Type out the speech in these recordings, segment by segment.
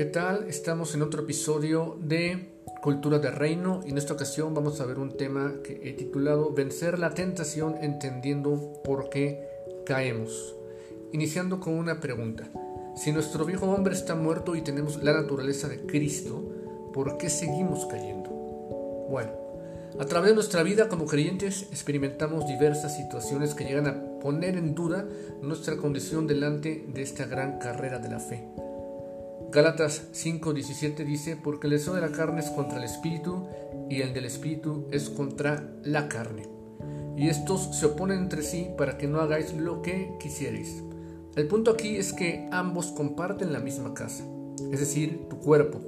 ¿Qué tal? Estamos en otro episodio de Cultura de Reino y en esta ocasión vamos a ver un tema que he titulado Vencer la tentación entendiendo por qué caemos. Iniciando con una pregunta. Si nuestro viejo hombre está muerto y tenemos la naturaleza de Cristo, ¿por qué seguimos cayendo? Bueno, a través de nuestra vida como creyentes experimentamos diversas situaciones que llegan a poner en duda nuestra condición delante de esta gran carrera de la fe. Gálatas 5:17 dice, porque el deseo de la carne es contra el espíritu y el del espíritu es contra la carne. Y estos se oponen entre sí para que no hagáis lo que quisierais. El punto aquí es que ambos comparten la misma casa, es decir, tu cuerpo,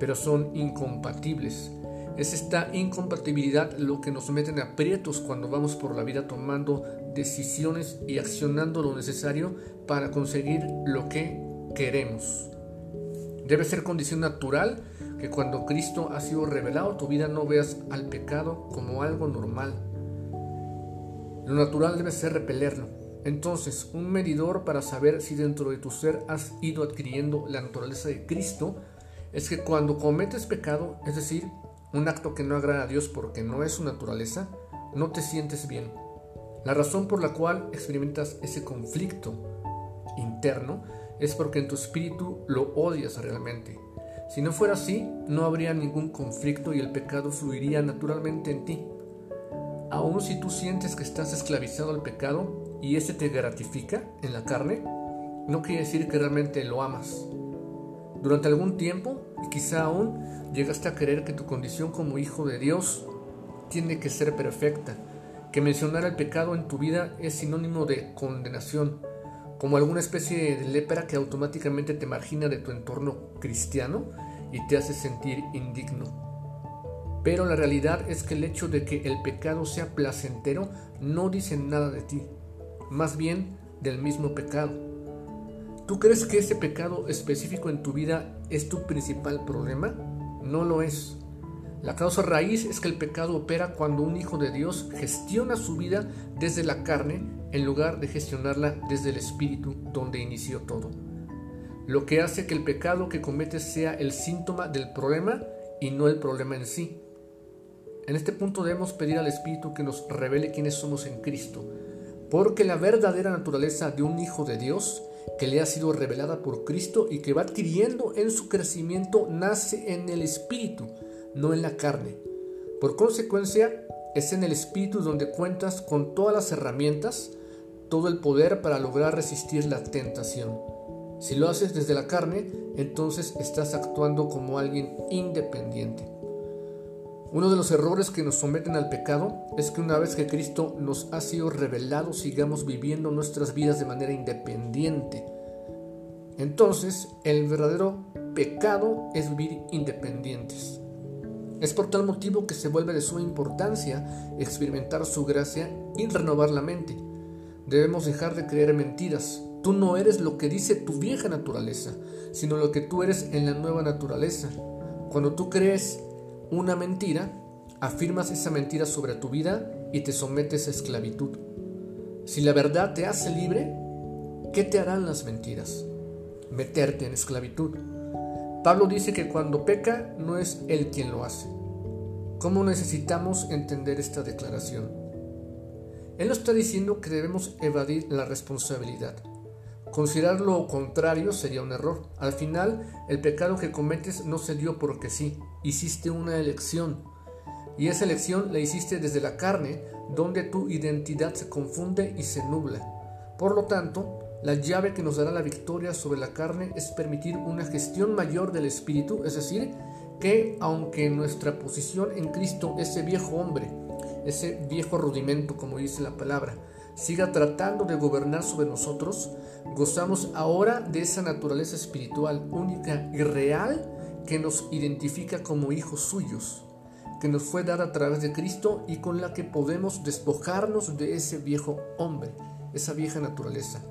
pero son incompatibles. Es esta incompatibilidad lo que nos mete en aprietos cuando vamos por la vida tomando decisiones y accionando lo necesario para conseguir lo que queremos. Debe ser condición natural que cuando Cristo ha sido revelado tu vida no veas al pecado como algo normal. Lo natural debe ser repelerlo. Entonces, un medidor para saber si dentro de tu ser has ido adquiriendo la naturaleza de Cristo es que cuando cometes pecado, es decir, un acto que no agrada a Dios porque no es su naturaleza, no te sientes bien. La razón por la cual experimentas ese conflicto interno es porque en tu espíritu lo odias realmente. Si no fuera así, no habría ningún conflicto y el pecado fluiría naturalmente en ti. Aun si tú sientes que estás esclavizado al pecado y ese te gratifica en la carne, no quiere decir que realmente lo amas. Durante algún tiempo, y quizá aún, llegaste a creer que tu condición como hijo de Dios tiene que ser perfecta, que mencionar el pecado en tu vida es sinónimo de condenación, como alguna especie de lepra que automáticamente te margina de tu entorno cristiano y te hace sentir indigno. Pero la realidad es que el hecho de que el pecado sea placentero no dice nada de ti, más bien del mismo pecado. ¿Tú crees que ese pecado específico en tu vida es tu principal problema? No lo es. La causa raíz es que el pecado opera cuando un hijo de Dios gestiona su vida desde la carne en lugar de gestionarla desde el espíritu donde inició todo. Lo que hace que el pecado que cometes sea el síntoma del problema y no el problema en sí. En este punto debemos pedir al Espíritu que nos revele quiénes somos en Cristo, porque la verdadera naturaleza de un hijo de Dios que le ha sido revelada por Cristo y que va adquiriendo en su crecimiento nace en el Espíritu no en la carne. Por consecuencia, es en el espíritu donde cuentas con todas las herramientas, todo el poder para lograr resistir la tentación. Si lo haces desde la carne, entonces estás actuando como alguien independiente. Uno de los errores que nos someten al pecado es que una vez que Cristo nos ha sido revelado, sigamos viviendo nuestras vidas de manera independiente. Entonces, el verdadero pecado es vivir independientes. Es por tal motivo que se vuelve de suma importancia experimentar su gracia y renovar la mente. Debemos dejar de creer mentiras. Tú no eres lo que dice tu vieja naturaleza, sino lo que tú eres en la nueva naturaleza. Cuando tú crees una mentira, afirmas esa mentira sobre tu vida y te sometes a esclavitud. Si la verdad te hace libre, ¿qué te harán las mentiras? Meterte en esclavitud. Pablo dice que cuando peca no es él quien lo hace. ¿Cómo necesitamos entender esta declaración? Él nos está diciendo que debemos evadir la responsabilidad. Considerar lo contrario sería un error. Al final, el pecado que cometes no se dio porque sí, hiciste una elección. Y esa elección la hiciste desde la carne, donde tu identidad se confunde y se nubla. Por lo tanto, la llave que nos dará la victoria sobre la carne es permitir una gestión mayor del espíritu, es decir, que aunque nuestra posición en Cristo, ese viejo hombre, ese viejo rudimento, como dice la palabra, siga tratando de gobernar sobre nosotros, gozamos ahora de esa naturaleza espiritual única y real que nos identifica como hijos suyos, que nos fue dada a través de Cristo y con la que podemos despojarnos de ese viejo hombre, esa vieja naturaleza.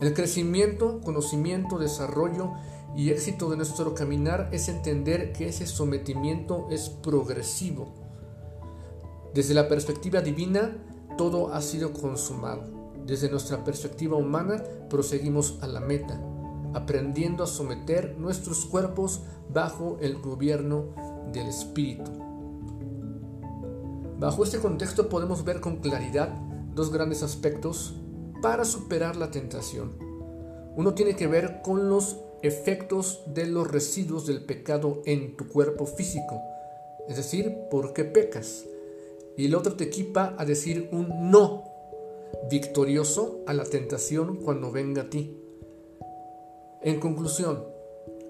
El crecimiento, conocimiento, desarrollo y éxito de nuestro caminar es entender que ese sometimiento es progresivo. Desde la perspectiva divina, todo ha sido consumado. Desde nuestra perspectiva humana, proseguimos a la meta. aprendiendo a someter nuestros cuerpos bajo el gobierno del Espíritu. Bajo este contexto podemos ver con claridad dos grandes aspectos para superar la tentación. Uno tiene que ver con los efectos de los residuos del pecado en tu cuerpo físico, es decir, por qué pecas. Y el otro te equipa a decir un no victorioso a la tentación cuando venga a ti. En conclusión,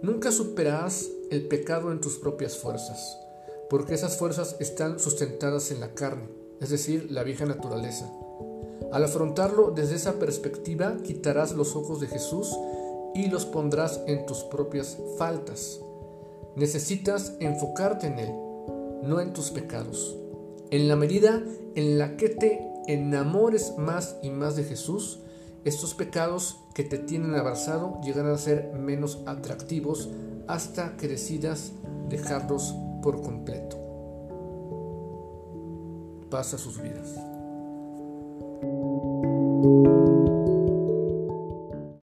nunca superarás el pecado en tus propias fuerzas, porque esas fuerzas están sustentadas en la carne, es decir, la vieja naturaleza. Al afrontarlo desde esa perspectiva, quitarás los ojos de Jesús y los pondrás en tus propias faltas. Necesitas enfocarte en Él, no en tus pecados. En la medida en la que te enamores más y más de Jesús, estos pecados que te tienen abrazado llegarán a ser menos atractivos hasta que decidas dejarlos por completo. Pasa sus vidas.